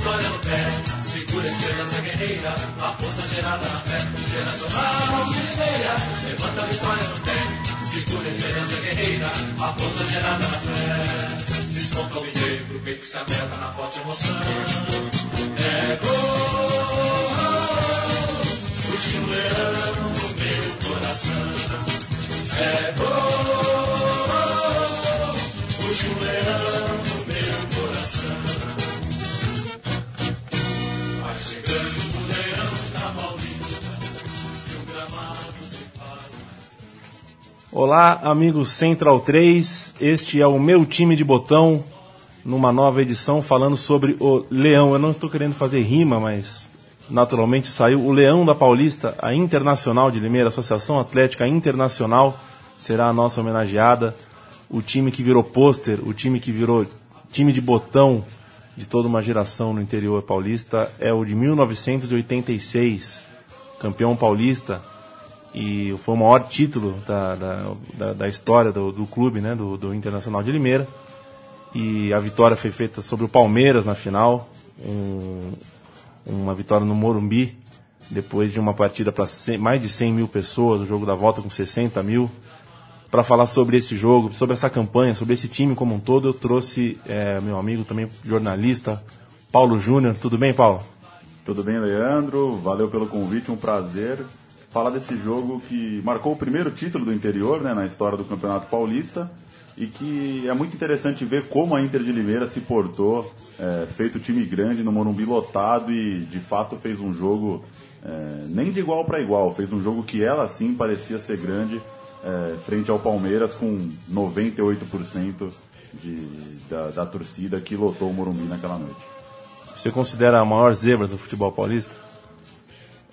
vitória no pé, segura a esperança guerreira, a força gerada na fé. Internacional de Limeira, levanta a vitória no pé, segura a esperança guerreira, a força gerada na fé. Desconta o negro, peito se aperta na forte emoção. É gol, puxa um leão no meu coração. É gol, Olá, amigos Central 3. Este é o meu time de botão numa nova edição falando sobre o Leão. Eu não estou querendo fazer rima, mas naturalmente saiu o Leão da Paulista, a Internacional de Limeira, Associação Atlética Internacional, será a nossa homenageada. O time que virou pôster, o time que virou time de botão de toda uma geração no interior paulista é o de 1986, campeão paulista e foi o maior título da, da, da, da história do, do clube, né, do, do Internacional de Limeira. E a vitória foi feita sobre o Palmeiras na final, um, uma vitória no Morumbi, depois de uma partida para mais de 100 mil pessoas, o jogo da volta com 60 mil. Para falar sobre esse jogo, sobre essa campanha, sobre esse time como um todo, eu trouxe é, meu amigo também jornalista, Paulo Júnior. Tudo bem, Paulo? Tudo bem, Leandro? Valeu pelo convite, um prazer falar desse jogo que marcou o primeiro título do interior né, na história do Campeonato Paulista e que é muito interessante ver como a Inter de Limeira se portou, é, feito time grande no Morumbi lotado e de fato fez um jogo é, nem de igual para igual, fez um jogo que ela sim parecia ser grande é, frente ao Palmeiras com 98% de, da, da torcida que lotou o Morumbi naquela noite. Você considera a maior zebra do futebol paulista?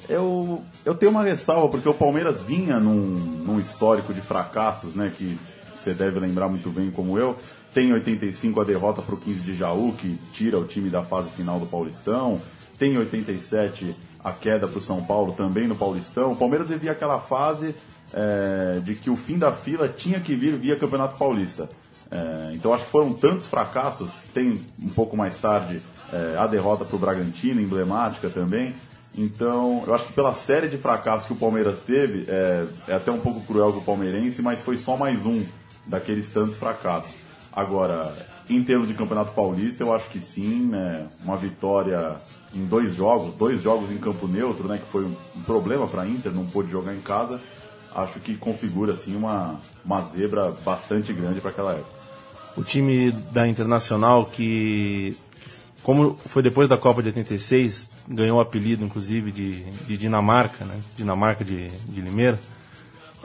Eu, eu tenho uma ressalva, porque o Palmeiras vinha num, num histórico de fracassos, né? Que você deve lembrar muito bem como eu. Tem em 85 a derrota para o 15 de Jaú, que tira o time da fase final do Paulistão. Tem em 87 a queda para o São Paulo também no Paulistão. O Palmeiras vivia aquela fase é, de que o fim da fila tinha que vir via Campeonato Paulista. É, então acho que foram tantos fracassos. Tem um pouco mais tarde é, a derrota para o Bragantino, emblemática também. Então, eu acho que pela série de fracassos que o Palmeiras teve, é, é até um pouco cruel com o palmeirense, mas foi só mais um daqueles tantos fracassos. Agora, em termos de Campeonato Paulista, eu acho que sim, né, uma vitória em dois jogos, dois jogos em campo neutro, né, que foi um problema para a Inter, não pôde jogar em casa, acho que configura assim uma, uma zebra bastante grande para aquela época. O time da Internacional que, como foi depois da Copa de 86, ganhou o apelido inclusive de, de Dinamarca, né, Dinamarca de, de Limeira.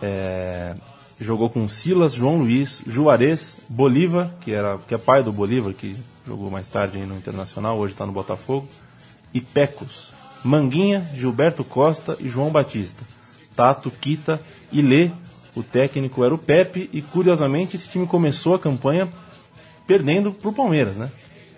É, jogou com Silas, João Luiz, Juarez, Bolívar, que, era, que é pai do Bolívar, que jogou mais tarde no Internacional, hoje está no Botafogo, e Pecos, Manguinha, Gilberto Costa e João Batista. Tato, Quita e Lê, o técnico era o Pepe, e curiosamente esse time começou a campanha perdendo para o Palmeiras, né?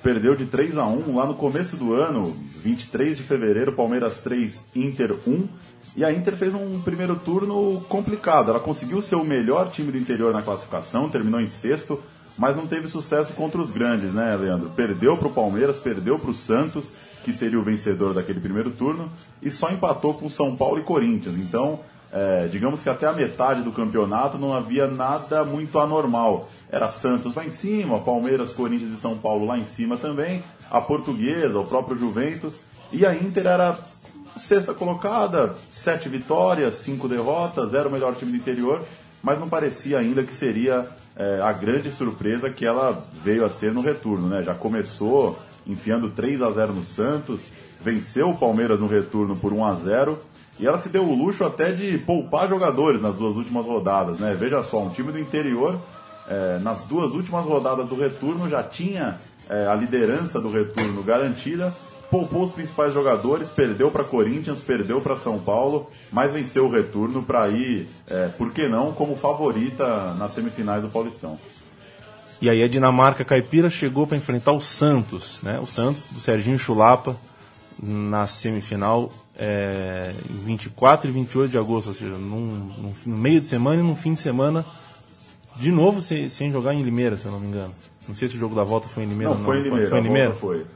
Perdeu de 3 a 1 lá no começo do ano, 23 de fevereiro, Palmeiras 3, Inter 1. E a Inter fez um primeiro turno complicado. Ela conseguiu ser o melhor time do interior na classificação, terminou em sexto, mas não teve sucesso contra os grandes, né, Leandro? Perdeu para o Palmeiras, perdeu para o Santos, que seria o vencedor daquele primeiro turno, e só empatou com São Paulo e Corinthians. Então, é, digamos que até a metade do campeonato não havia nada muito anormal. Era Santos lá em cima, Palmeiras, Corinthians e São Paulo lá em cima também, a Portuguesa, o próprio Juventus, e a Inter era sexta colocada, sete vitórias, cinco derrotas, era o melhor time do interior, mas não parecia ainda que seria é, a grande surpresa que ela veio a ser no retorno. Né? Já começou enfiando 3 a 0 no Santos, venceu o Palmeiras no retorno por 1 a 0 e ela se deu o luxo até de poupar jogadores nas duas últimas rodadas. Né? Veja só, um time do interior, é, nas duas últimas rodadas do retorno, já tinha é, a liderança do retorno garantida poupou os principais jogadores, perdeu para Corinthians, perdeu para São Paulo, mas venceu o retorno para ir, é, por que não, como favorita nas semifinais do Paulistão. E aí a Dinamarca caipira chegou para enfrentar o Santos, né? O Santos do Serginho Chulapa na semifinal é, em 24 e 28 de agosto, ou seja, num, num, no meio de semana e no fim de semana, de novo sem, sem jogar em Limeira, se eu não me engano. Não sei se o jogo da volta foi em Limeira Não, ou não. foi em Limeira. Foi em a Limeira? Foi.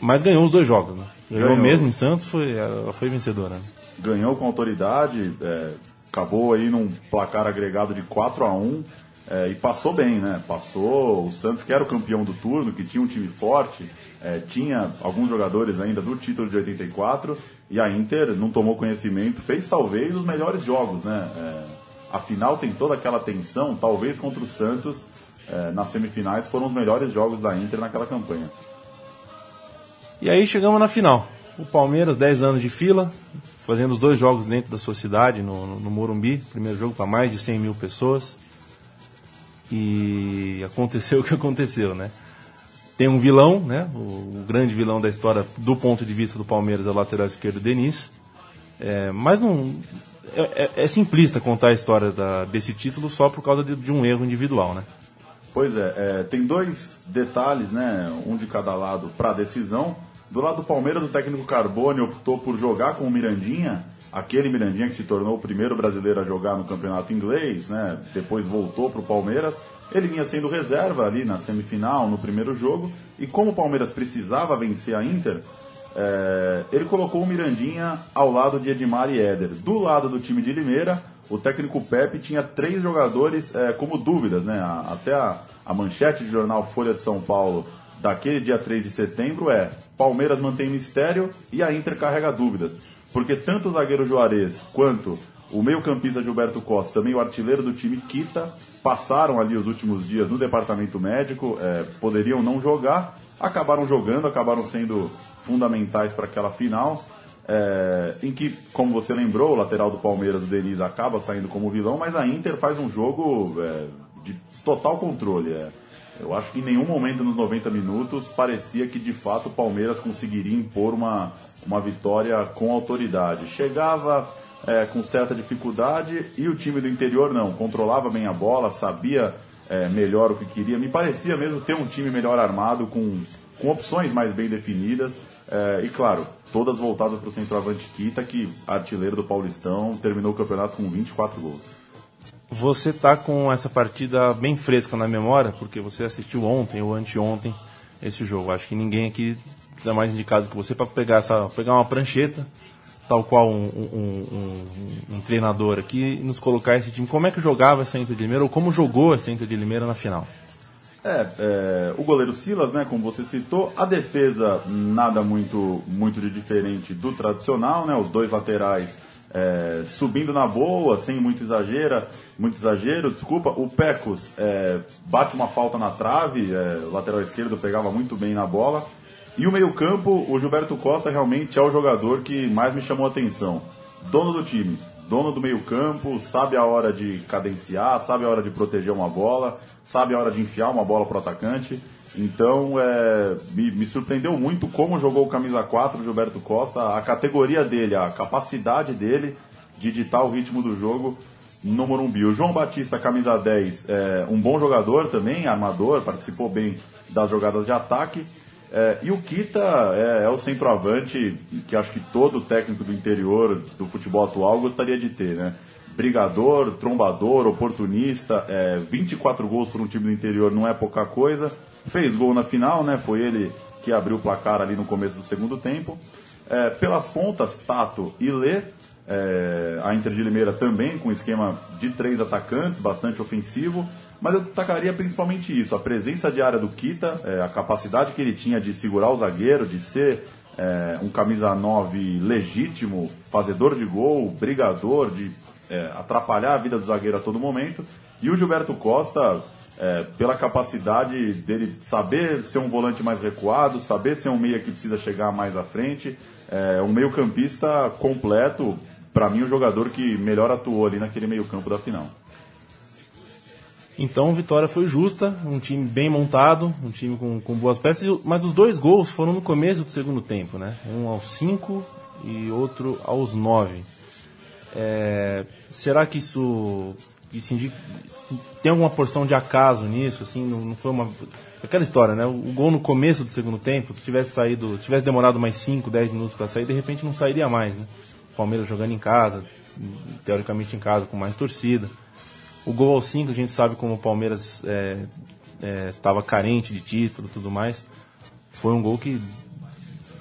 Mas ganhou os dois jogos, né? Ganhou, Ganhou. mesmo em Santos, foi, foi vencedora. né? ganhou com autoridade, é, acabou aí num placar agregado de 4 a 1 é, e passou bem, né? Passou o Santos, que era o campeão do turno, que tinha um time forte, é, tinha alguns jogadores ainda do título de 84, e a Inter não tomou conhecimento, fez talvez os melhores jogos, né? É, a final tem toda aquela tensão, talvez contra o Santos, é, nas semifinais foram os melhores jogos da Inter naquela campanha. E aí chegamos na final. O Palmeiras, 10 anos de fila, fazendo os dois jogos dentro da sua cidade, no, no, Morumbi. Primeiro jogo para mais de 100 mil pessoas. E aconteceu o que aconteceu, né? Tem um vilão, né? O, o grande vilão da história do ponto de vista do Palmeiras é o lateral esquerdo Denis. É, mas não. É, é- é simplista contar a história da- desse título só por causa de, de um erro individual, né? Pois é, é, tem dois detalhes, né? Um de cada lado para a decisão. Do lado do Palmeiras, o técnico Carbone optou por jogar com o Mirandinha, aquele Mirandinha que se tornou o primeiro brasileiro a jogar no campeonato inglês, né? Depois voltou para o Palmeiras. Ele vinha sendo reserva ali na semifinal, no primeiro jogo, e como o Palmeiras precisava vencer a Inter, é, ele colocou o Mirandinha ao lado de Edmar e Éder. Do lado do time de Limeira, o técnico Pepe tinha três jogadores é, como dúvidas, né? Até a, a manchete do jornal Folha de São Paulo daquele dia 3 de setembro é Palmeiras mantém mistério e a Inter carrega dúvidas. Porque tanto o zagueiro Juarez quanto o meio-campista Gilberto Costa, também o artilheiro do time Kita, passaram ali os últimos dias no departamento médico, é, poderiam não jogar, acabaram jogando, acabaram sendo fundamentais para aquela final. é, em que, como você lembrou, o lateral do Palmeiras, o Denis, acaba saindo como vilão, mas a Inter faz um jogo é, de total controle. é. Eu acho que em nenhum momento nos 90 minutos parecia que de fato o Palmeiras conseguiria impor uma, uma vitória com autoridade. Chegava é, com certa dificuldade e o time do interior não, controlava bem a bola, sabia é, melhor o que queria. Me parecia mesmo ter um time melhor armado, com, com opções mais bem definidas. é, e claro, todas voltadas para o centroavante Kita, que artilheiro do Paulistão, terminou o campeonato com 24 gols. Você tá com essa partida bem fresca na memória, porque você assistiu ontem ou anteontem esse jogo. Acho que ninguém aqui é mais indicado que você para pegar essa, pegar uma prancheta, tal qual um, um- um- um treinador aqui, e nos colocar esse time. Como é que jogava essa Inter de Limeira ou como jogou essa Inter de Limeira na final? É, é, o goleiro Silas, né, como você citou, a defesa nada muito, muito de diferente do tradicional, né, os dois laterais é, subindo na boa, sem muito exagero, muito exagero, desculpa, o Pecos é, bate uma falta na trave, é, lateral esquerdo pegava muito bem na bola, e o meio campo, o Gilberto Costa realmente é o jogador que mais me chamou a atenção, dono do time, dono do meio campo, sabe a hora de cadenciar, sabe a hora de proteger uma bola, sabe a hora de enfiar uma bola pro atacante. Então, é, me, me surpreendeu muito como jogou o camisa 4, o Gilberto Costa, a categoria dele, a capacidade dele de ditar o ritmo do jogo no Morumbi. O João Batista, camisa 10, é um bom jogador também, armador, participou bem das jogadas de ataque. É, e o Kita é, é o centroavante que acho que todo técnico do interior do futebol atual gostaria de ter, né? Brigador, trombador, oportunista, é, 24 gols para um time do interior não é pouca coisa. Fez gol na final, né? Foi ele que abriu o placar ali no começo do segundo tempo. É, pelas pontas, Tato e Lê. É, a Inter de Limeira também com esquema de três atacantes, bastante ofensivo. Mas eu destacaria principalmente isso: a presença de área do Kita, é, a capacidade que ele tinha de segurar o zagueiro, de ser é, um camisa 9 legítimo, fazedor de gol, brigador, de é, atrapalhar a vida do zagueiro a todo momento. E o Gilberto Costa, é, pela capacidade dele saber ser um volante mais recuado, saber ser um meia que precisa chegar mais à frente, é, um meio-campista completo. Para mim, o jogador que melhor atuou ali naquele meio-campo da final. Então, vitória foi justa, um time bem montado, um time com, com boas peças, mas os dois gols foram no começo do segundo tempo, né? Um aos 5 e outro aos 9. será que isso, isso indica, tem alguma porção de acaso nisso? Assim, não, não foi uma. Aquela história, né? O, gol no começo do segundo tempo, se tivesse saído, tivesse demorado mais 5, 10 minutos para sair, de repente não sairia mais, né? Palmeiras jogando em casa, teoricamente em casa, com mais torcida. O gol aos 5, a gente sabe como o Palmeiras é, estava carente de título e tudo mais. Foi um gol que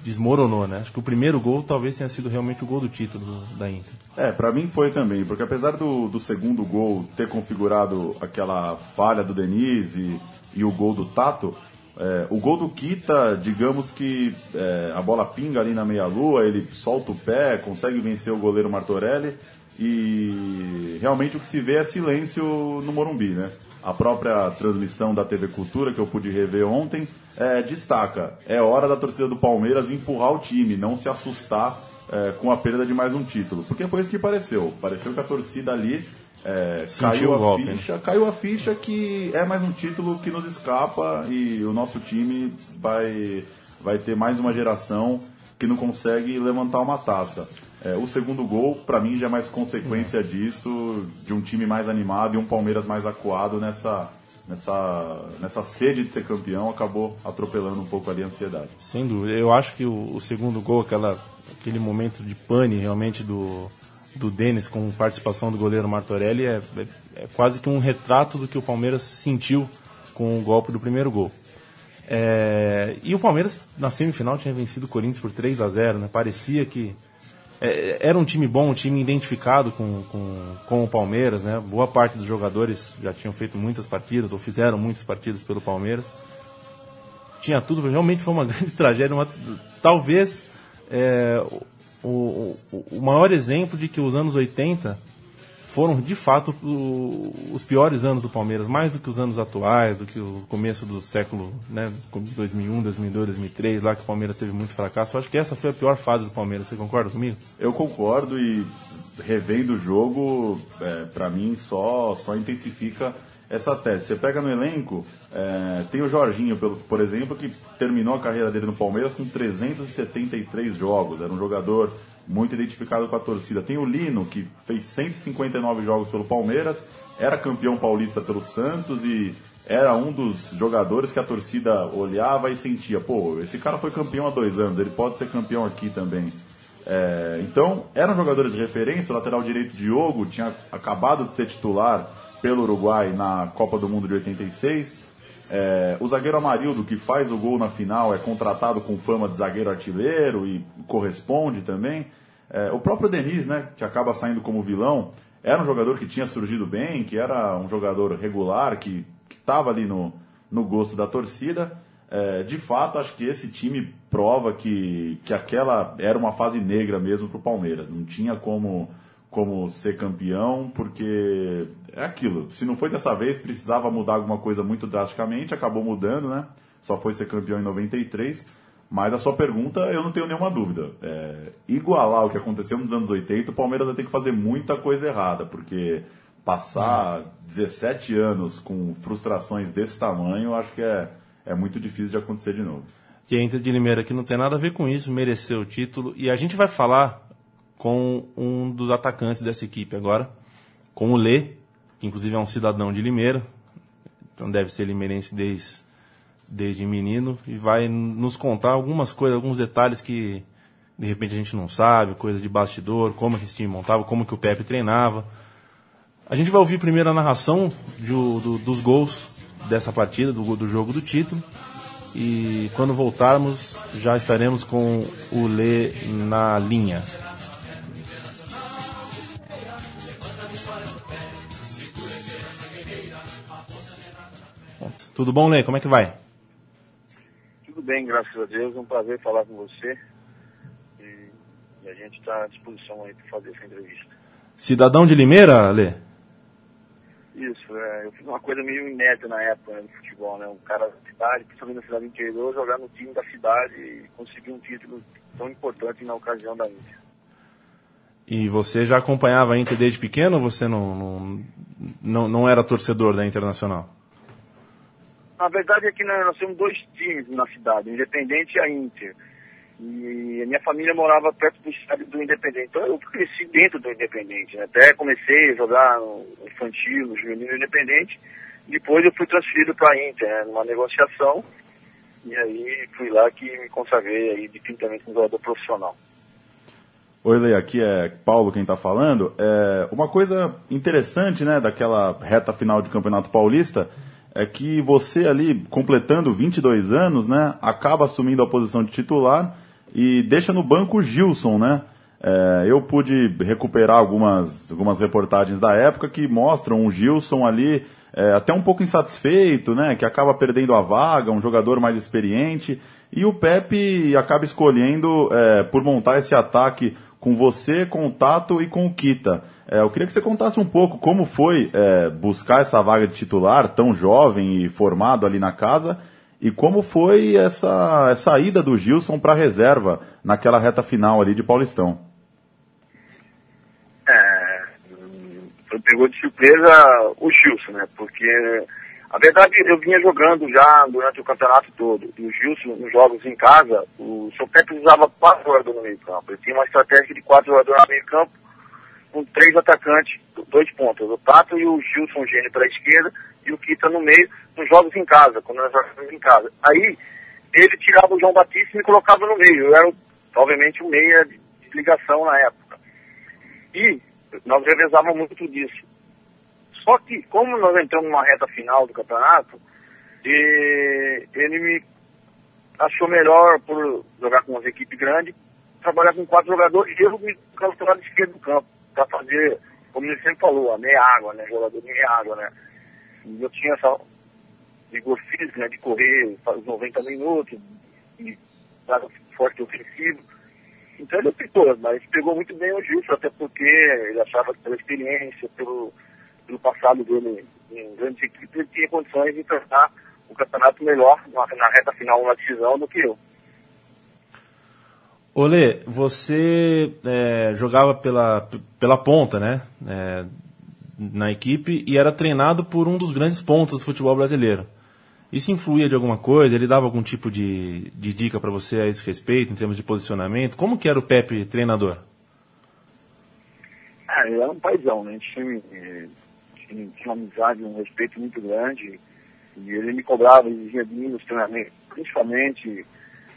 desmoronou, né? Acho que o primeiro gol talvez tenha sido realmente o gol do título da Inter. É, para mim foi também, porque apesar do, do segundo gol ter configurado aquela falha do Denise e, e o gol do Tato, é, o gol do Kita, digamos que é, a bola pinga ali na meia-lua, ele solta o pé, consegue vencer o goleiro Martorelli e realmente o que se vê é silêncio no Morumbi, né? A própria transmissão da TV Cultura, que eu pude rever ontem, é, destaca: é hora da torcida do Palmeiras empurrar o time, não se assustar é, com a perda de mais um título. Porque foi isso que pareceu. Pareceu que a torcida ali é, caiu, a golpe, ficha, né? caiu a ficha que é mais um título que nos escapa e o nosso time vai, vai ter mais uma geração que não consegue levantar uma taça. É, o segundo gol, para mim, já é mais consequência disso, de um time mais animado e um Palmeiras mais acuado nessa, nessa, nessa sede de ser campeão, acabou atropelando um pouco ali a ansiedade. Sem dúvida. Eu acho que o, o segundo gol, aquela, aquele momento de pane realmente do, do Denis com participação do goleiro Martorelli é, é, é, quase que um retrato do que o Palmeiras sentiu com o golpe do primeiro gol. É, e o Palmeiras na semifinal tinha vencido o Corinthians por 3 a 0 né? Parecia que é, era um time bom, um time identificado com, com, com o Palmeiras, né? Boa parte dos jogadores já tinham feito muitas partidas ou fizeram muitas partidas pelo Palmeiras. Tinha tudo, realmente foi uma grande tragédia. Uma, talvez é, o, o, maior exemplo de que os anos 80 foram de fato o, os piores anos do Palmeiras, mais do que os anos atuais, do que o começo do século, né, 2001, 2002, 2003, lá que o Palmeiras teve muito fracasso. Eu acho que essa foi a pior fase do Palmeiras. Você concorda comigo? Eu concordo e revendo o jogo, é, para mim só só intensifica essa tese. Você pega no elenco, é, tem o Jorginho, por exemplo, que terminou a carreira dele no Palmeiras com 373 jogos. Era um jogador muito identificado com a torcida. Tem o Lino, que fez 159 jogos pelo Palmeiras, era campeão paulista pelo Santos e era um dos jogadores que a torcida olhava e sentia: pô, esse cara foi campeão há dois anos, ele pode ser campeão aqui também. É, então, eram jogadores de referência. O lateral direito Diogo tinha acabado de ser titular pelo Uruguai na Copa do Mundo de 86. É, o zagueiro Amarildo, que faz o gol na final, é contratado com fama de zagueiro artilheiro e corresponde também. É, o próprio Denis, né, que acaba saindo como vilão, era um jogador que tinha surgido bem, que era um jogador regular, que estava ali no, no gosto da torcida. É, de fato, acho que esse time prova que, que aquela era uma fase negra mesmo para o Palmeiras. Não tinha como como ser campeão, porque é aquilo. Se não foi dessa vez, precisava mudar alguma coisa muito drasticamente, acabou mudando, né? Só foi ser campeão em 93. Mas a sua pergunta, eu não tenho nenhuma dúvida. É, igualar o que aconteceu nos anos 80, o Palmeiras vai ter que fazer muita coisa errada, porque passar 17 anos com frustrações desse tamanho, acho que é, é muito difícil de acontecer de novo. Que a Inter de Limeira aqui não tem nada a ver com isso, mereceu o título. E a gente vai falar com um dos atacantes dessa equipe agora, com o Lê, que inclusive é um cidadão de Limeira, então deve ser limeirense desde, desde menino, e vai nos contar algumas coisas, alguns detalhes que de repente a gente não sabe, coisa de bastidor, como que esse time montava, como que o Pepe treinava. A gente vai ouvir primeiro a narração do, dos gols dessa partida, do, do jogo do título. E quando voltarmos, já estaremos com o Lê na linha. Tudo bom, Lê? Como é que vai? Tudo bem, graças a Deus. É um prazer falar com você. E, a gente está à disposição aí para fazer essa entrevista. Cidadão de Limeira, Lê? Isso, é, eu fiz uma coisa meio inédita na época né, do futebol, né? Um cara da cidade, principalmente na cidade interior, jogar no time da cidade e conseguir um título tão importante na ocasião da Inter. E você já acompanhava a Inter desde pequeno ou você não, não, não, não era torcedor da Internacional? Na verdade é que nós temos dois times na cidade, Independente e a Inter. E a minha família morava perto do estádio do Independente. Então eu cresci dentro do Independente. Né? Até comecei a jogar no infantil, no juvenil Independente. Depois eu fui transferido para a Inter, né? numa negociação. E aí fui lá que me consagrei aí definitivamente como jogador profissional. Oi, Lei, aqui é Paulo quem está falando. É, uma coisa interessante né, daquela reta final de Campeonato Paulista é que você ali, completando 22 anos, né, acaba assumindo a posição de titular e deixa no banco o Gilson, né? É, eu pude recuperar algumas, algumas reportagens da época que mostram o Gilson ali é, até um pouco insatisfeito, né? Que acaba perdendo a vaga, um jogador mais experiente. E o Pepe acaba escolhendo é, por montar esse ataque com você, com o Tato e com o Kita. É, eu queria que você contasse um pouco como foi é, buscar essa vaga de titular tão jovem e formado ali na casa e como foi essa, essa ida do Gilson para a reserva naquela reta final ali de Paulistão. É, pegou de surpresa o Gilson, né? Porque a verdade, eu vinha jogando já durante o campeonato todo. E o Gilson, nos jogos em casa, o seu Pepe usava quatro jogadores no meio campo. Ele tinha uma estratégia de quatro jogadores no meio campo, com três atacantes, dois pontos. O Tato e o Gilson Gênio para a esquerda e o Kita no meio, nos jogos em casa, quando nós jogávamos em casa. Aí, ele tirava o João Batista e me colocava no meio. Eu era, obviamente, o meia de ligação na época. E nós revezávamos muito disso. Só que, como nós entramos numa reta final do campeonato, ele me achou melhor, por jogar com uma equipe grande, trabalhar com quatro jogadores e eu me colocar do lado esquerdo do campo, para fazer, como ele sempre falou, a meia água, né? Jogador de meia água, né? Eu tinha essa vigor físico, né? De correr os 90 minutos, e forte ofensivo. Então ele optou, mas pegou muito bem o Gilson, até porque ele achava que pela experiência, pelo pelo passado dele em grandes equipes, ele tinha condições de enfrentar o campeonato melhor na, na reta final, na decisão, do que eu. Olê, você é, jogava pela, pela ponta, né? É, na equipe e era treinado por um dos grandes pontos do futebol brasileiro. Isso influía de alguma coisa? Ele dava algum tipo de, de dica para você a esse respeito, em termos de posicionamento? Como que era o Pepe treinador? Ah, ele era um paizão, né? A gente tinha, tinha uma amizade, um respeito muito grande. E ele me cobrava, exigia de mim nos treinamentos, principalmente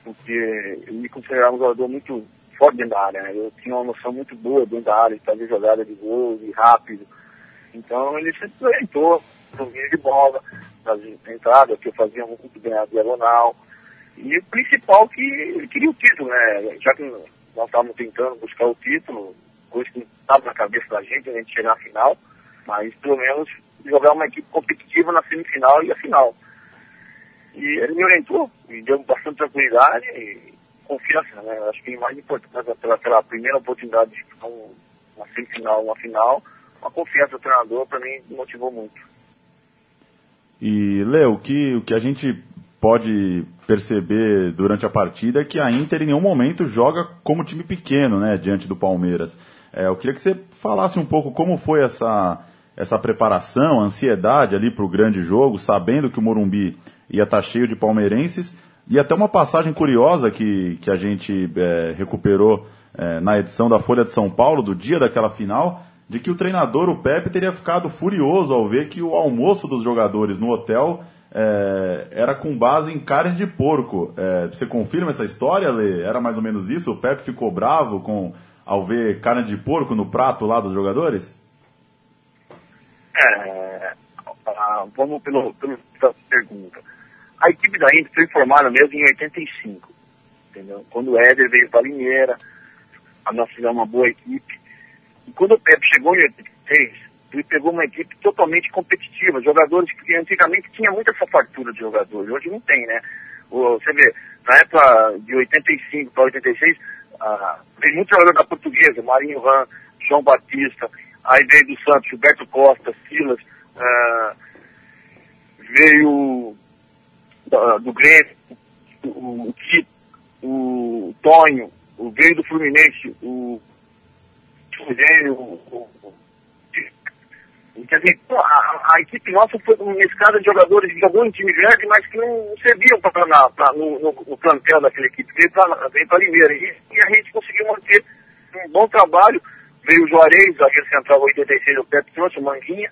porque ele me considerava um jogador muito forte dentro da área. Né? Eu tinha uma noção muito boa dentro da área, de fazer jogada de gol, e rápido. Então ele sempre orientou, domínio de bola, nas entradas, que eu fazia muito bem a diagonal. E o principal que ele queria o título, né? Já que nós estávamos tentando buscar o título, coisa que estava na cabeça da gente, a gente chegar na final mas pelo menos jogar uma equipe competitiva na semifinal e a final. E ele me orientou, me deu bastante tranquilidade e confiança, né? Acho que mais importante pela, pela primeira oportunidade de uma semifinal, uma final, uma confiança do treinador para mim motivou muito. E, Léo, o que, o que a gente pode perceber durante a partida é que a Inter em nenhum momento joga como time pequeno, né, diante do Palmeiras. É, eu queria que você falasse um pouco como foi essa, essa preparação, a ansiedade ali para o grande jogo, sabendo que o Morumbi ia estar tá cheio de palmeirenses. E até uma passagem curiosa que, que a gente é, recuperou é, na edição da Folha de São Paulo, do dia daquela final, de que o treinador, o Pepe, teria ficado furioso ao ver que o almoço dos jogadores no hotel é, era com base em carne de porco. É, você confirma essa história, Lê? Era mais ou menos isso? O Pepe ficou bravo com, ao ver carne de porco no prato lá dos jogadores? É, vamos pelo, pelo pergunta. A equipe da Inter foi formada mesmo em 85, entendeu? Quando o Éder veio para a Limeira, nós fizemos uma boa equipe. E quando o Pepe chegou em 86, ele pegou uma equipe totalmente competitiva, jogadores que antigamente tinha muita essa fartura de jogadores, hoje não tem, né? Você vê, na época de 85 para 86, ah, veio muito jogador da portuguesa, Marinho Ran, João Batista, aí veio do Santos, Gilberto Costa, Silas, uh, veio uh, do Grêmio, o, Tito, o Tonho, veio do Fluminense, o O, o, dizer, a, a, equipe nossa foi uma escada de jogadores que jogou em time grande, mas que não serviam pra, no, no, no, plantel daquela equipe, veio para Limeira. E, e, a gente conseguiu manter um bom trabalho veio o Juarez, zagueiro central 86, o Pepe trouxe, o Manguinha,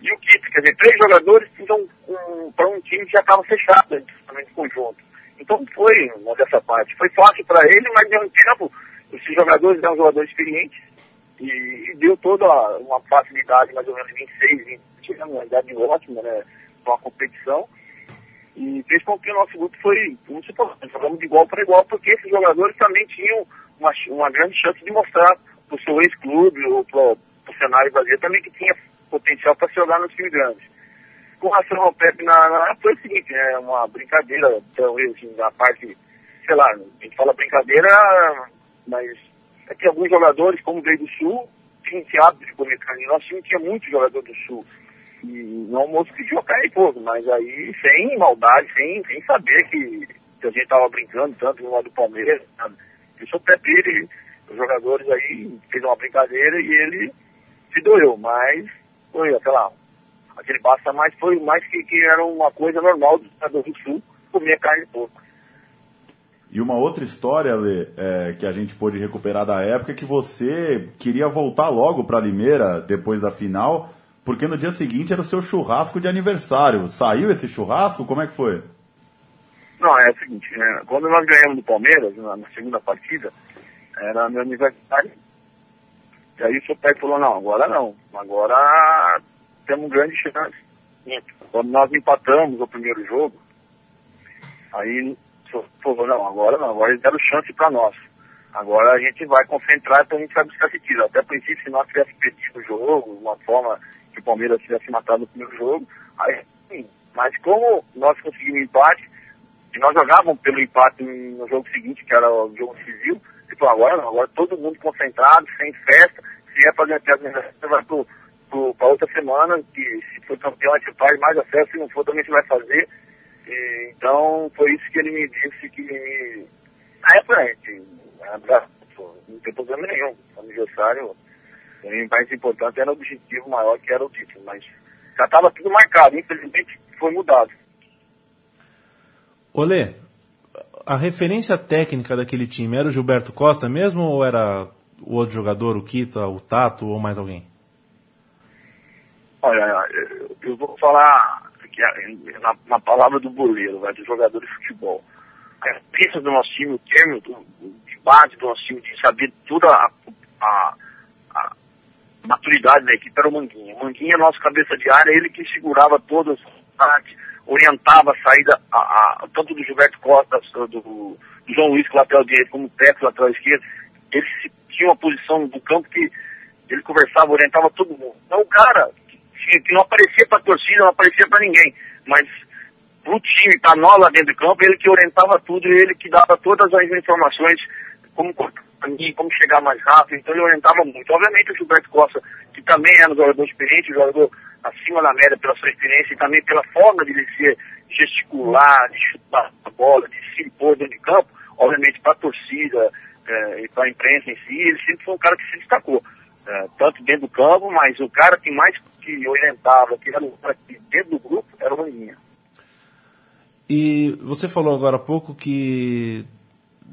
e o Kip, quer dizer, três jogadores então, um, para um time que já estava fechado, justamente conjunto. Então foi dessa parte. Foi fácil para ele, mas deu um tempo, esses jogadores eram jogadores experientes, e, e, deu toda uma facilidade, mais ou menos 26, 20, uma idade ótima, né? uma competição e fez com que o nosso grupo foi, se fosse, jogamos de igual para igual, porque esses jogadores também tinham uma, uma grande chance de mostrar para o seu ex-clube ou para o cenário brasileiro também que tinha potencial para se jogar nos times grandes. Com relação ao Pepe, na, na, foi o seguinte, né, uma brincadeira, então, assim, na parte, sei lá, a gente fala brincadeira, mas é que alguns jogadores, como veio do Sul, tinham esse hábito de comer carne. Nosso time tinha muito jogador do Sul. E no almoço que jogar e pouco, mas aí sem maldade, sem, sem saber que, que a gente tava brincando tanto lado do Palmeiras, sabe? Isso o Pepe, ele, os jogadores aí fez uma brincadeira e ele se doeu, mas foi, lá, aquele basta mais foi mais que, que era uma coisa normal do jogador do Sul comer carne e pouco. E uma outra história, Lê, é, que a gente pôde recuperar da época é que você queria voltar logo para Limeira depois da final porque no dia seguinte era o seu churrasco de aniversário. Saiu esse churrasco? Como é que foi? Não, é o seguinte, né? quando nós ganhamos do Palmeiras, na, na, segunda partida, era meu aniversário. E aí o seu pai falou, não, agora não. Agora temos grande chance. Quando nós empatamos o primeiro jogo, aí falou, não, agora não, agora eles deram chance para nós. Agora a gente vai concentrar então a gente vai buscar esse tiro. Até a princípio, se nós tivéssemos perdido o jogo, uma forma que o Palmeiras tivesse matado no primeiro jogo. Aí, sim. Mas como nós conseguimos empate, e nós jogávamos pelo empate no jogo seguinte, que era o jogo civil, falou, agora não, agora todo mundo concentrado, sem festa, se é fazer a festa, você vai para outra semana, que se for campeão a gente faz mais a festa, se não for também a gente vai fazer. E, então foi isso que ele me disse que me. Na época, a gente, não tem problema nenhum. Aniversário, o mais importante era o objetivo maior, que era o título, mas já estava tudo marcado, infelizmente foi mudado. Olê, a referência técnica daquele time era o Gilberto Costa mesmo ou era o outro jogador, o Kita, o Tato ou mais alguém? Olha, eu vou falar na, na palavra do boleiro, vai, do jogador de futebol. A referência do nosso time, o termo do, de base do nosso time, de saber toda a, a maturidade da equipe era o Manguinha. O Manguinha, nosso cabeça de área, ele que segurava todas as partes, orientava a saída, a, a, tanto do Gilberto Costa, do, do João Luiz, que é lateral direito, como o Petro, lateral esquerdo. Ele tinha uma posição do campo que ele conversava, orientava todo mundo. Então o cara, que, não aparecia para a torcida, não aparecia para ninguém, mas pro time, para nós lá dentro do campo, ele que orientava tudo, ele que dava todas as informações, como como chegar mais rápido, então ele orientava muito. Obviamente o Gilberto Costa, que também era um jogador experiente, um jogador acima da média pela sua experiência e também pela forma de ele ser gesticular, de chutar a bola, de se impor dentro de campo, obviamente para a torcida é, e para a imprensa em si, ele sempre foi um cara que se destacou. É, tanto dentro do campo, mas o cara que mais que orientava, que era o cara que dentro do grupo, era o Maninha. E você falou agora há pouco que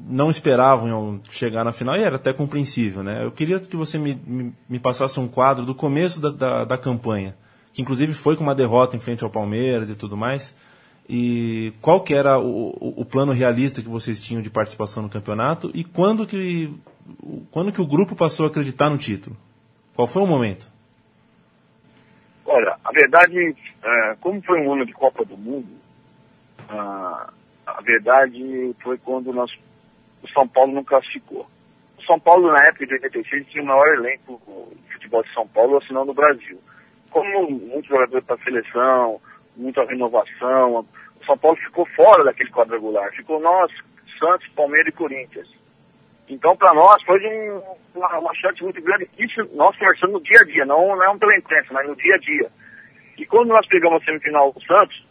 não esperavam chegar na final e era até compreensível, né? Eu queria que você me, me, me passasse um quadro do começo da, da, da, campanha, que inclusive foi com uma derrota em frente ao Palmeiras e tudo mais. E qual que era o, o, plano realista que vocês tinham de participação no campeonato e quando que, quando que o grupo passou a acreditar no título? Qual foi o momento? Olha, a verdade, é, como foi um ano de Copa do Mundo, a, a verdade foi quando nós o São Paulo não classificou. O São Paulo, na época de 86, tinha o maior elenco de futebol de São Paulo, assinando no Brasil. Como muitos jogadores para a seleção, muita renovação, o São Paulo ficou fora daquele quadrangular. Ficou nós, Santos, Palmeiras e Corinthians. Então, para nós, foi um, uma, uma chance muito grande. Isso nós conversando no dia a dia, não, não é pela imprensa, mas no dia a dia. E quando nós pegamos a semifinal do Santos,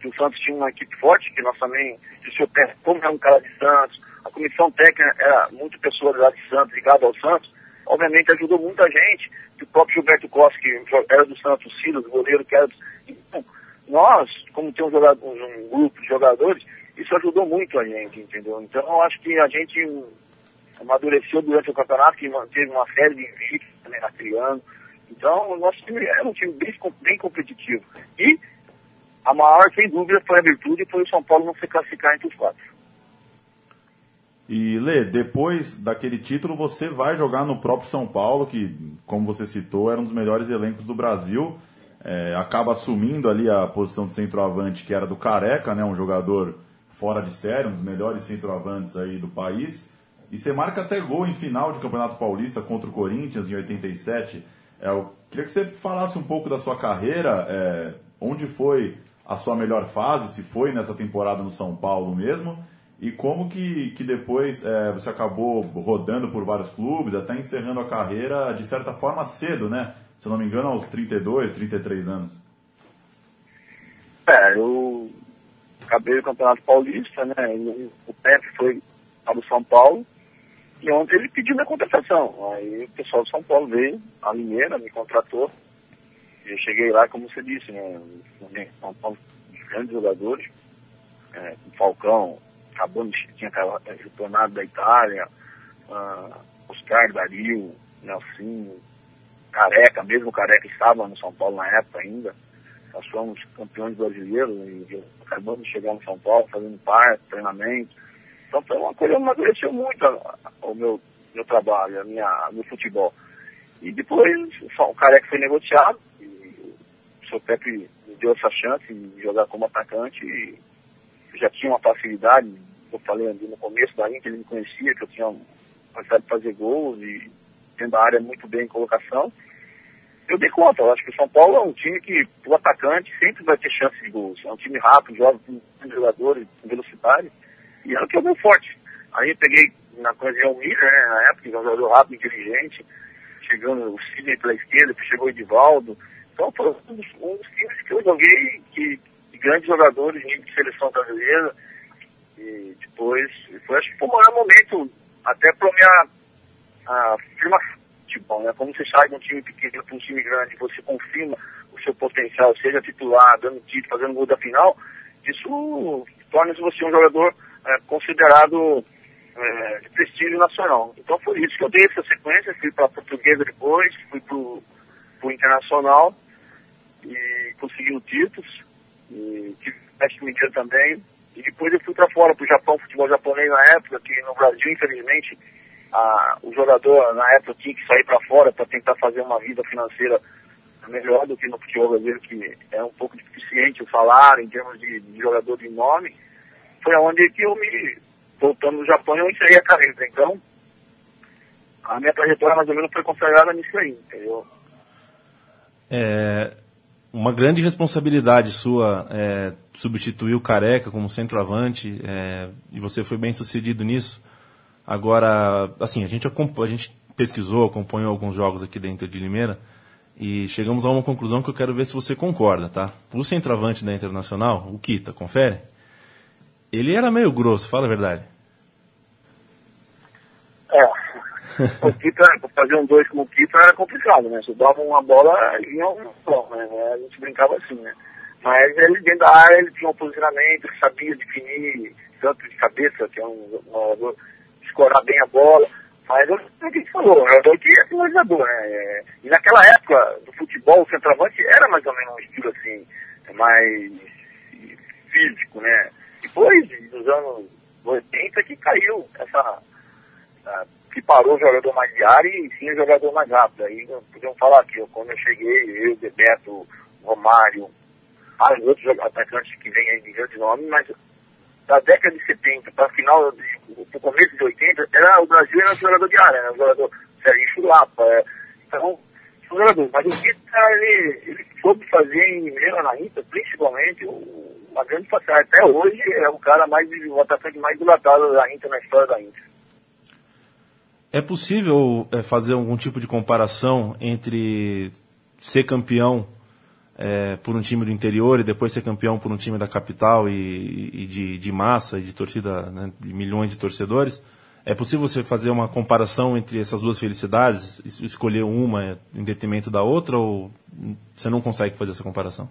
que o Santos tinha uma equipe forte, que nós também, se o como é um cara de Santos, a comissão técnica era muito pessoa lá de Santos, ligada ao Santos, obviamente ajudou muita gente, o próprio Gilberto Costa, que era do Santos, Silas, goleiro, que era do... Então, nós, como temos um, um grupo de jogadores, isso ajudou muito a gente, entendeu? Então eu acho que a gente amadureceu durante o campeonato, que manteve uma série de invictos também na criando. Então, o nosso time era um time bem, bem competitivo. E a maior, sem dúvida, foi a virtude e foi o São Paulo não se classificar entre os quatro. E Lê, depois daquele título você vai jogar no próprio São Paulo, que, como você citou, era um dos melhores elencos do Brasil. é, acaba assumindo ali a posição de centroavante que era do Careca, né, um jogador fora de série, um dos melhores centroavantes aí do país. E você marca até gol em final de Campeonato Paulista contra o Corinthians em 87. É, eu queria que você falasse um pouco da sua carreira, é, onde foi a sua melhor fase, se foi nessa temporada no São Paulo mesmo, e como que, que depois é, você acabou rodando por vários clubes, até encerrando a carreira de certa forma cedo, né? Se eu não me engano, aos 32, 33 anos. É, eu acabei o Campeonato Paulista, né? O Pepe foi para o São Paulo e ontem ele pediu minha contratação. Aí o pessoal do São Paulo veio, a Mineira, me contratou. Eu cheguei lá, como você disse, né? São Paulo, grandes jogadores, é, Falcão, acabou de tinha retornado da Itália, uh, Oscar, Dario, Nelson, Careca, mesmo Careca estava no São Paulo na época ainda. Nós fomos campeões brasileiros e acabamos de chegar no São Paulo fazendo parte, treinamento. Então foi uma coisa que amadureceu muito o meu, meu trabalho, a minha, meu futebol. E depois o Careca foi negociado e o seu Pepe me deu essa chance de jogar como atacante e já tinha uma facilidade eu falei ali no começo da Inter, ele me conhecia, que eu tinha capacidade de fazer gols e dentro da área muito bem em colocação. Eu dei conta, eu acho que o São Paulo é um time que o atacante sempre vai ter chance de gols. É um time rápido, joga com jogadores, com velocidade, e era o que eu dei forte. Aí eu peguei na ocasião Miller, né, na época, jogador rápido, inteligente, chegando o Sidney pela esquerda, chegou o Edivaldo. Então foi um dos, um dos times que eu joguei, que, que grandes jogadores, de seleção brasileira, e depois, foi, acho que foi o maior momento, até para minha a firma futebol, né? Como você sai de um time pequeno para um time grande, você confirma o seu potencial, seja titular, dando título, fazendo gol da final, isso torna você um jogador é, considerado é, de prestígio nacional. Então foi isso que eu dei essa sequência, fui para portuguesa depois, fui para o internacional e consegui títulos, e tive teste mineiro também, e depois eu fui para fora, para o Japão, futebol japonês na época, que no Brasil, infelizmente, a, o jogador na época tinha que sair para fora para tentar fazer uma vida financeira melhor do que no futebol brasileiro, que é um pouco deficiente o salário em termos de, de jogador de nome. Foi onde que eu me, voltando no Japão, eu encerrei a carreira. Então, a minha trajetória mais ou menos foi consagrada nisso aí, entendeu? É, uma grande responsabilidade sua é, substituir o Careca como centroavante é, e você foi bem sucedido nisso. Agora, assim, a gente, a gente pesquisou, acompanhou alguns jogos aqui dentro de Limeira e chegamos a uma conclusão que eu quero ver se você concorda, tá? O centroavante da Internacional, o Kita, confere? Ele era meio grosso, fala a verdade. É, o Kita, fazer um dois com o Kita era complicado, né? Você dava uma bola ia um só, né? A gente brincava assim, né? Mas ele dentro da área, ele tinha um posicionamento, sabia definir tanto de cabeça, que é um jogador, escorar bem a bola. Mas eu o que você falou, um jogador que é finalizador, né? E naquela época do futebol, o centroavante era mais ou menos um estilo assim, mais físico, né? Depois dos anos 80 que caiu essa, essa que parou o jogador mais de área e sim o jogador mais rápido. Aí podiam falar que quando eu cheguei, eu, Bebeto, Romário, vários outros atacantes que vêm aí de grande nome, mas da década de 70 para final, para começo de 80, era, o Brasil era um jogador de área, era um jogador Sérgio Chulapa. É, então, jogador. Mas o Vitor, ele, ele soube fazer em Mineira, na principalmente, uma grande facilidade. Até hoje é o cara mais, o atacante mais dilatado da Inter na história da Inter. É possível é, fazer algum tipo de comparação entre ser campeão é, por um time do interior e depois ser campeão por um time da capital e, e de, de, massa e de torcida, né, de milhões de torcedores? É possível você fazer uma comparação entre essas duas felicidades, escolher uma em detrimento da outra, ou você não consegue fazer essa comparação?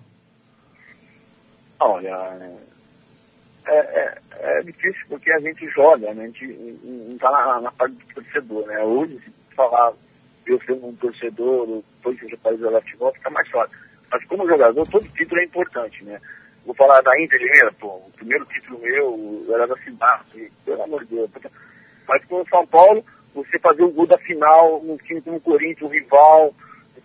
Olha, é, é, é difícil porque a gente joga, né? a gente não está na, na, parte do torcedor. Né? Hoje, se falar eu sendo um torcedor, depois que eu país jogar futebol, fica mais fácil. Mas como jogador, todo título é importante, né? Vou falar da Inter Limeira, pô, o primeiro título meu era da cidade, pelo amor de Deus. Mas com o São Paulo, você fazer o gol da final, um time como o Corinthians, um rival,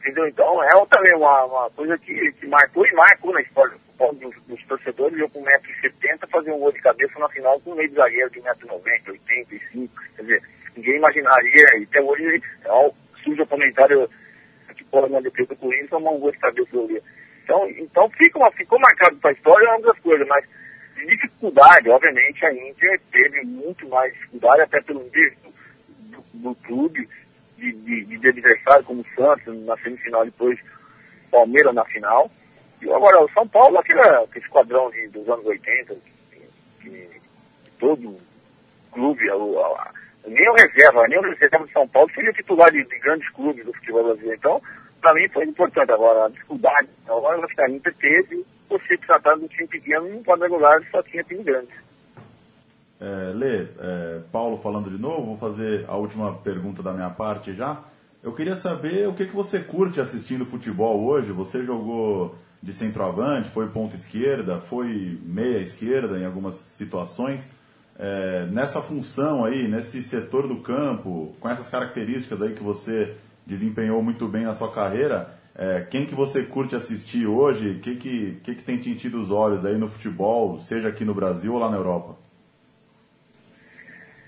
Entendeu? Então é também uma, uma coisa que, que marcou e marcou na história dos, dos torcedores. Eu com 1,70m fazer um gol de cabeça na final com um meio de zagueiro de 1,90m, 85 Quer dizer, ninguém imaginaria. E até hoje surge o comentário que pode na defesa do Corinthians tomar um gol de cabeça ali. Então, então fica uma, ficou marcado para a história uma das coisas, mas de dificuldade, obviamente, a Inter teve muito mais dificuldade, até pelo nível do, do clube de, de, de adversário como o Santos na semifinal, depois Palmeiras na final. E agora o São Paulo, aquele, aquele esquadrão de, dos anos 80, que, que todo clube, a, a, nem o reserva, nem o reserva de São Paulo seria titular de, de grandes clubes do futebol brasileiro. Então, para mim foi importante agora a dificuldade. Agora a Inter teve, você se tratar de um time pequeno, pode regular, só tinha time grande. É, Lê, é, Paulo falando de novo, vou fazer a última pergunta da minha parte já. Eu queria saber o que, que você curte assistindo futebol hoje. Você jogou de centroavante, foi ponta esquerda, foi meia esquerda em algumas situações. É, nessa função aí, nesse setor do campo, com essas características aí que você desempenhou muito bem na sua carreira, é, quem que você curte assistir hoje? O que que, que que tem te enchido os olhos aí no futebol, seja aqui no Brasil ou lá na Europa?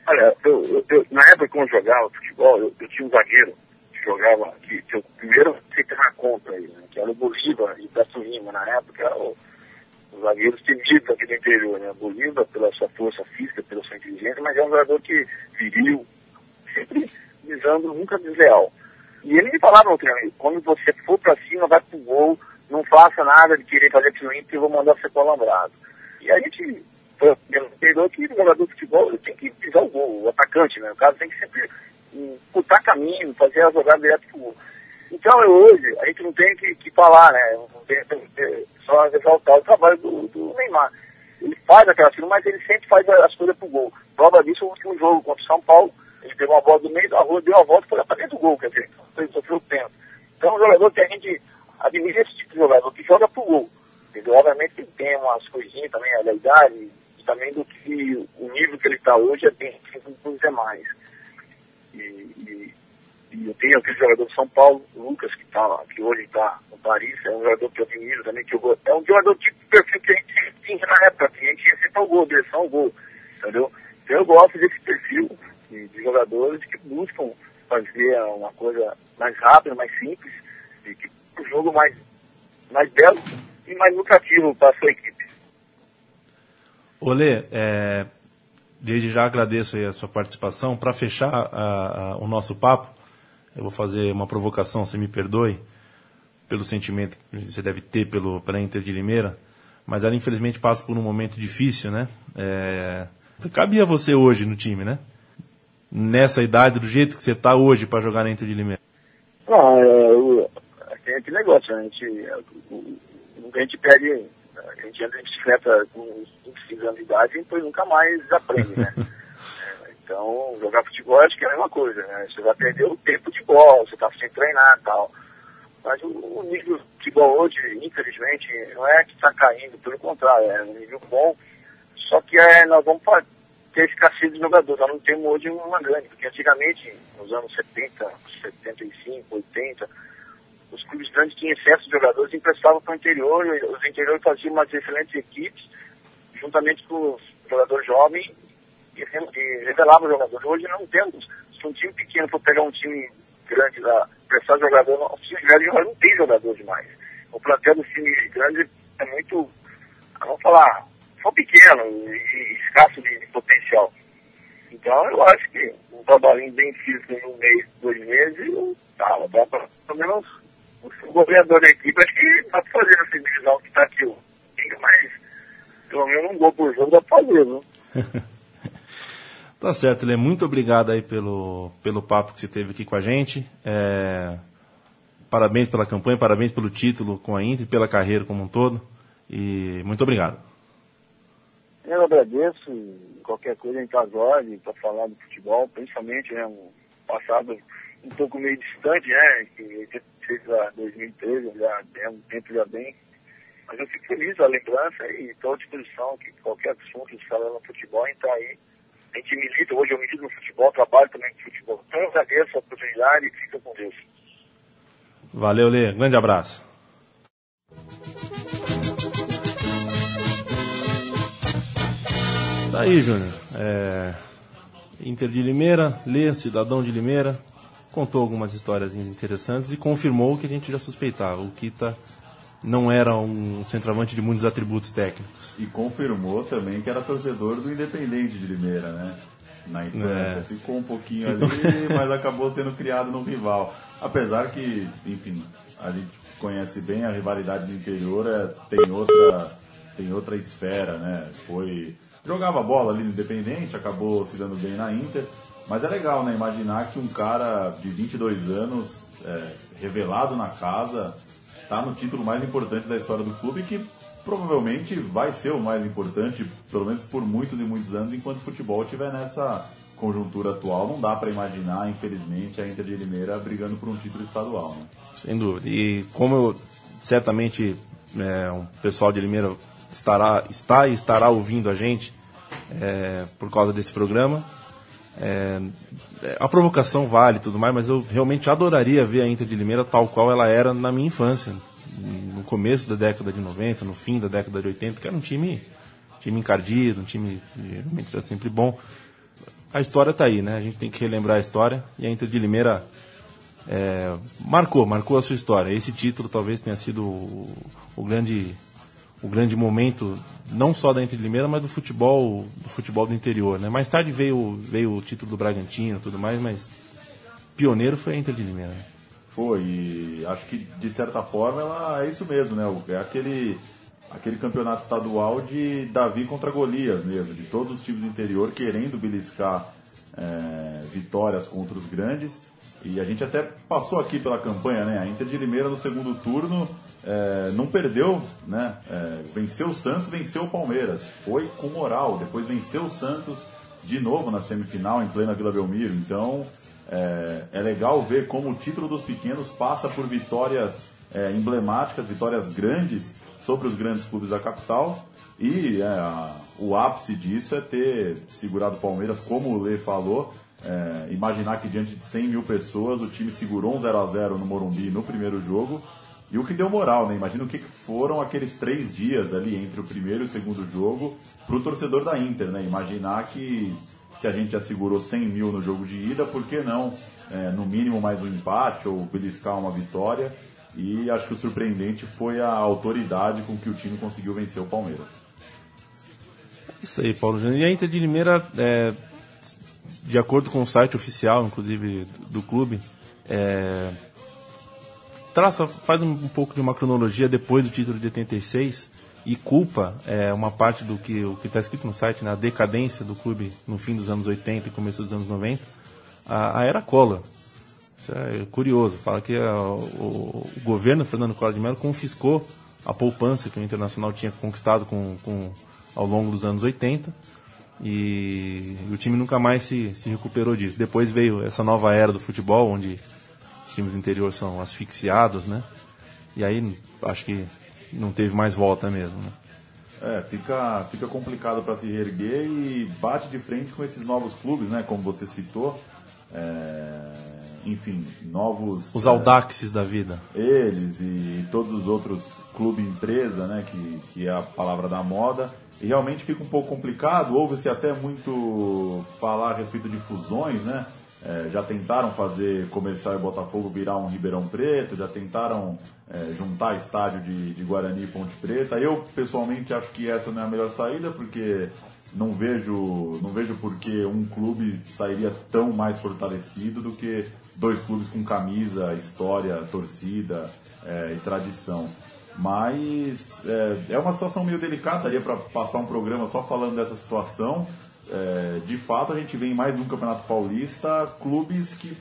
Olha, eu, eu, eu, na época que eu jogava futebol, eu, eu, tinha um zagueiro que jogava, que, que eu primeiro fiquei na conta aí, né, que era o Bolívar e Lima, na época o, os zagueiros temidos aqui do interior, né? Bolívar pela sua força física, pela sua inteligência, mas é um jogador que viril, sempre visando nunca desleal. E ele me falava no treino, quando você for para cima, vai pro gol, não faça nada de querer fazer aquilo limpo, eu vou mandar você pro alambrado. E a gente entendeu que o jogador de futebol tem que pisar o gol, o atacante, né? O cara tem que sempre putar caminho, fazer a jogada direto pro gol. Então eu, hoje, a gente não tem que, que falar, né? Só exaltar o trabalho do, do Neymar. Ele faz aquela coisa, mas ele sempre faz as coisas pro gol. Prova disso o último jogo contra o São Paulo. Ele pegou uma bola do meio da rua, deu a volta e foi lá para dentro do gol, quer dizer, ele sofreu tempo. Então é um jogador que a gente admira esse tipo de jogador, que joga pro gol. Obviamente que tem umas coisinhas também, a idade, também do que o nível que ele está hoje é bem distinto dos demais. E, e, tenho aquele jogador de São Paulo, o Lucas, que, tá, que hoje está no Paris, é um jogador que eu admiro também, que eu É um jogador tipo perfil que a gente tinha na época, que a gente ia ao gol, direção ao gol, entendeu? Então eu gosto desse perfil de, de jogadores que buscam fazer uma coisa mais rápida, mais simples, e que o jogo mais, mais belo e mais lucrativo para a sua equipe. Olê, é, desde já agradeço a sua participação. Para fechar o nosso papo, vou fazer uma provocação, você me perdoe, pelo sentimento que você deve ter pelo, pela Inter de Limeira, mas ela infelizmente passa por um momento difícil, né? É, cabia você hoje no time, né? Nessa idade, do jeito que você está hoje para jogar na Inter de Limeira. Não, é, é, é aquele negócio, a gente, a gente perde a gente anda de bicicleta com 25 anos de idade e depois nunca mais aprende, né? Então, jogar futebol acho que é a mesma coisa, né? Você vai perder o tempo de bola, você tá sem treinar e tal. Mas o, o nível de futebol hoje, infelizmente, não é que está caindo, pelo contrário, é um nível bom. Só que é, nós vamos ter escassez de jogadores. Nós não temos hoje uma grande, porque antigamente, nos anos 70, 75, 80, os clubes grandes tinham excesso de jogadores e emprestavam para o interior, os interiores faziam umas excelentes equipes, juntamente com os jogadores jovens, e, e revelavam jogadores. Hoje não temos, se um time pequeno for pegar um time grande lá, prestar jogador, não, os times grandes não tem jogador demais. O plantel dos times grandes é muito, vamos falar, são pequenos e, escasso de, de, potencial. Então eu acho que um trabalhinho bem físico em um mês, dois meses, tá, dá para pelo menos o governador da equipe, acho que está fazendo essa divisão que está aqui, mas pelo menos um gol por jogo dá para fazer, viu? tá certo, Lê. Muito obrigado aí pelo, pelo papo que você teve aqui com a gente. É, parabéns pela campanha, parabéns pelo título com a Inter, pela carreira como um todo. E muito obrigado. Eu agradeço. Qualquer coisa a gente agora para falar do futebol, principalmente né, um passado um pouco meio distante, né? Que fez a 2013, já é um tempo já bem. Mas eu fico feliz da lembrança e estou à disposição que qualquer assunto no futebol, a gente está aí. A gente milita, hoje eu milito no futebol, trabalho também com futebol. Então eu agradeço a oportunidade e fica com Deus. Valeu, Lê. Grande abraço. Tá aí, Júnior. É... Inter de Limeira, Lê, cidadão de Limeira, contou algumas histórias interessantes e confirmou o que a gente já suspeitava. O Kita não era um centroavante de muitos atributos técnicos. E confirmou também que era torcedor do Independente de Limeira, né? Na infância. É. Ficou um pouquinho ali, mas acabou sendo criado no rival. Apesar que, enfim, a gente conhece bem a rivalidade do interior, é, tem outra tem outra esfera, né? Foi jogava bola ali no Independente, acabou se dando bem na Inter, mas é legal, né? Imaginar que um cara de 22 anos, é, revelado na casa, tá no título mais importante da história do clube que provavelmente vai ser o mais importante, pelo menos por muitos e muitos anos, enquanto o futebol estiver nessa conjuntura atual. Não dá para imaginar, infelizmente, a Inter de Limeira brigando por um título estadual. Né? Sem dúvida. E como eu, certamente é, um pessoal de Limeira estará, está e estará ouvindo a gente é, por causa desse programa. É, a provocação vale e tudo mais, mas eu realmente adoraria ver a Inter de Limeira tal qual ela era na minha infância, no começo da década de 90, no fim da década de 80, que era um time, time encardido, um time realmente era sempre bom. A história está aí, né? A gente tem que relembrar a história e a Inter de Limeira é, marcou, marcou a sua história. Esse título talvez tenha sido o, o grande o grande momento não só da Inter de Limeira, mas do futebol do futebol do interior, né? Mais tarde veio veio o título do Bragantino, tudo mais, mas pioneiro foi a Inter de Limeira. Né? Foi, e acho que de certa forma ela é isso mesmo, né? É aquele aquele campeonato estadual de Davi contra Golias mesmo, de todos os times do interior querendo beliscar é, vitórias contra os grandes. E a gente até passou aqui pela campanha, né? A Inter de Limeira no segundo turno é, não perdeu, né? É, venceu o Santos, venceu o Palmeiras. Foi com moral. Depois venceu o Santos de novo na semifinal em plena Vila Belmiro. Então é, é legal ver como o título dos pequenos passa por vitórias é, emblemáticas, vitórias grandes sobre os grandes clubes da capital. E é, a, o ápice disso é ter segurado o Palmeiras, como o Lê falou. É, imaginar que diante de 100 mil pessoas o time segurou um 0 a 0 no Morumbi no primeiro jogo e o que deu moral, né? Imagina o que foram aqueles três dias ali entre o primeiro e o segundo jogo para o torcedor da Inter, né? Imaginar que se a gente já segurou 100 mil no jogo de ida, por que não, é, no mínimo, mais um empate ou beliscar uma vitória? E acho que o surpreendente foi a autoridade com que o time conseguiu vencer o Palmeiras. Isso aí, Paulo Júnior. E a Inter de Limeira, é, de acordo com o site oficial, inclusive, do, do clube, é, traça, faz um, um, pouco de uma cronologia depois do título de 86 e culpa é, uma parte do que que está escrito no site, na né, decadência do clube no fim dos anos 80 e começo dos anos 90, a, a era Collor. Isso é curioso, fala que a, o, o, governo Fernando Collor de Mello confiscou a poupança que o Internacional tinha conquistado com, com, ao longo dos anos 80 e o time nunca mais se, se recuperou disso. Depois veio essa nova era do futebol, onde times do interior são asfixiados, né? E aí acho que não teve mais volta mesmo, né? É, fica, fica complicado para se reerguer e bate de frente com esses novos clubes, né? Como você citou. É, enfim, novos. Os Audaxes é, da vida. Eles e todos os outros clube empresa, né? Que, que é a palavra da moda. E realmente fica um pouco complicado. Houve-se até muito falar a respeito de fusões, né? É, já tentaram fazer Comercial e Botafogo virar um Ribeirão Preto, já tentaram é, juntar estádio de, de, Guarani e Ponte Preta. Eu, pessoalmente, acho que essa não é a melhor saída, porque não vejo, não vejo por que um clube sairia tão mais fortalecido do que dois clubes com camisa, história, torcida é, e tradição. Mas é, é uma situação meio delicada, daria para passar um programa só falando dessa situação é, de fato a gente vê mais um Campeonato Paulista clubes que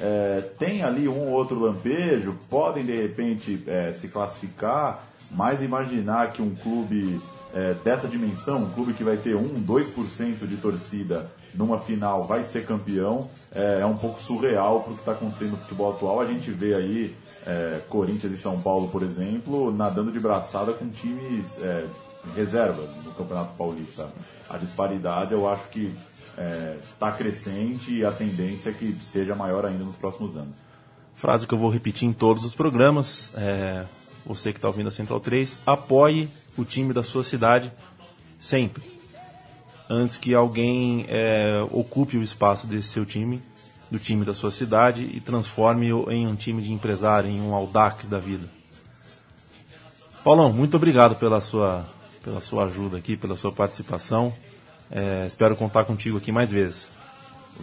é, tem ali um ou outro lampejo, podem de repente é, se classificar, mas imaginar que um clube é, dessa dimensão, um clube que vai ter 1, 2% de torcida numa final vai ser campeão, é, é um pouco surreal para o que está acontecendo no futebol atual. A gente vê aí é, Corinthians e São Paulo, por exemplo, nadando de braçada com times é, reservas no Campeonato Paulista a disparidade eu acho que está é, tá crescente e a tendência é que seja maior ainda nos próximos anos. Frase que eu vou repetir em todos os programas. É, você que está ouvindo a Central 3, apoie o time da sua cidade sempre. Antes que alguém é, ocupe o espaço desse seu time, do time da sua cidade, e transforme-o em um time de empresário, em um Audax da vida. Paulão, muito obrigado pela sua, pela sua ajuda aqui, pela sua participação. É, espero contar contigo aqui mais vezes.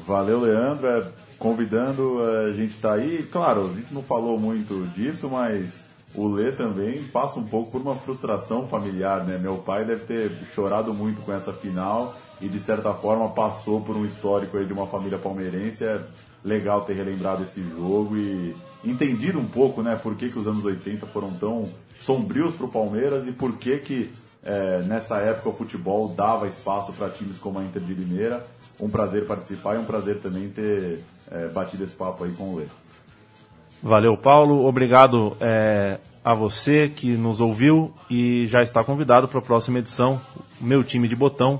Valeu, Leandro. É, convidando, a gente está aí. Claro, a gente não falou muito disso, mas o Lê também passa um pouco por uma frustração familiar, né? Meu pai deve ter chorado muito com essa final e de certa forma passou por um histórico aí de uma família palmeirense. É legal ter relembrado esse jogo e entendido um pouco, né, por que, que os anos 80 foram tão sombrios para o Palmeiras e por que que é, nessa época o futebol dava espaço para times como a Inter de Limeira. Um prazer participar e um prazer também ter é, batido esse papo aí com o Lê. Valeu, Paulo. Obrigado é, a você que nos ouviu e já está convidado para a próxima edição. Meu time de botão.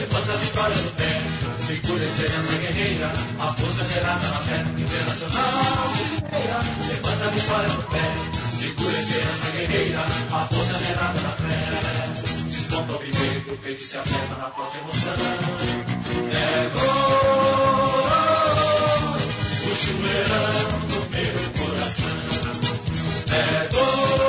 Levanta a vitória no pé, segura a esperança guerreira, a força gerada na fé, internacional. Guerreira, levanta a vitória no pé, segura a esperança guerreira, a força gerada na fé. Desponta o viver, o peito se aperta na forte emoção. É gol, o chuleirão no meu coração. É gol,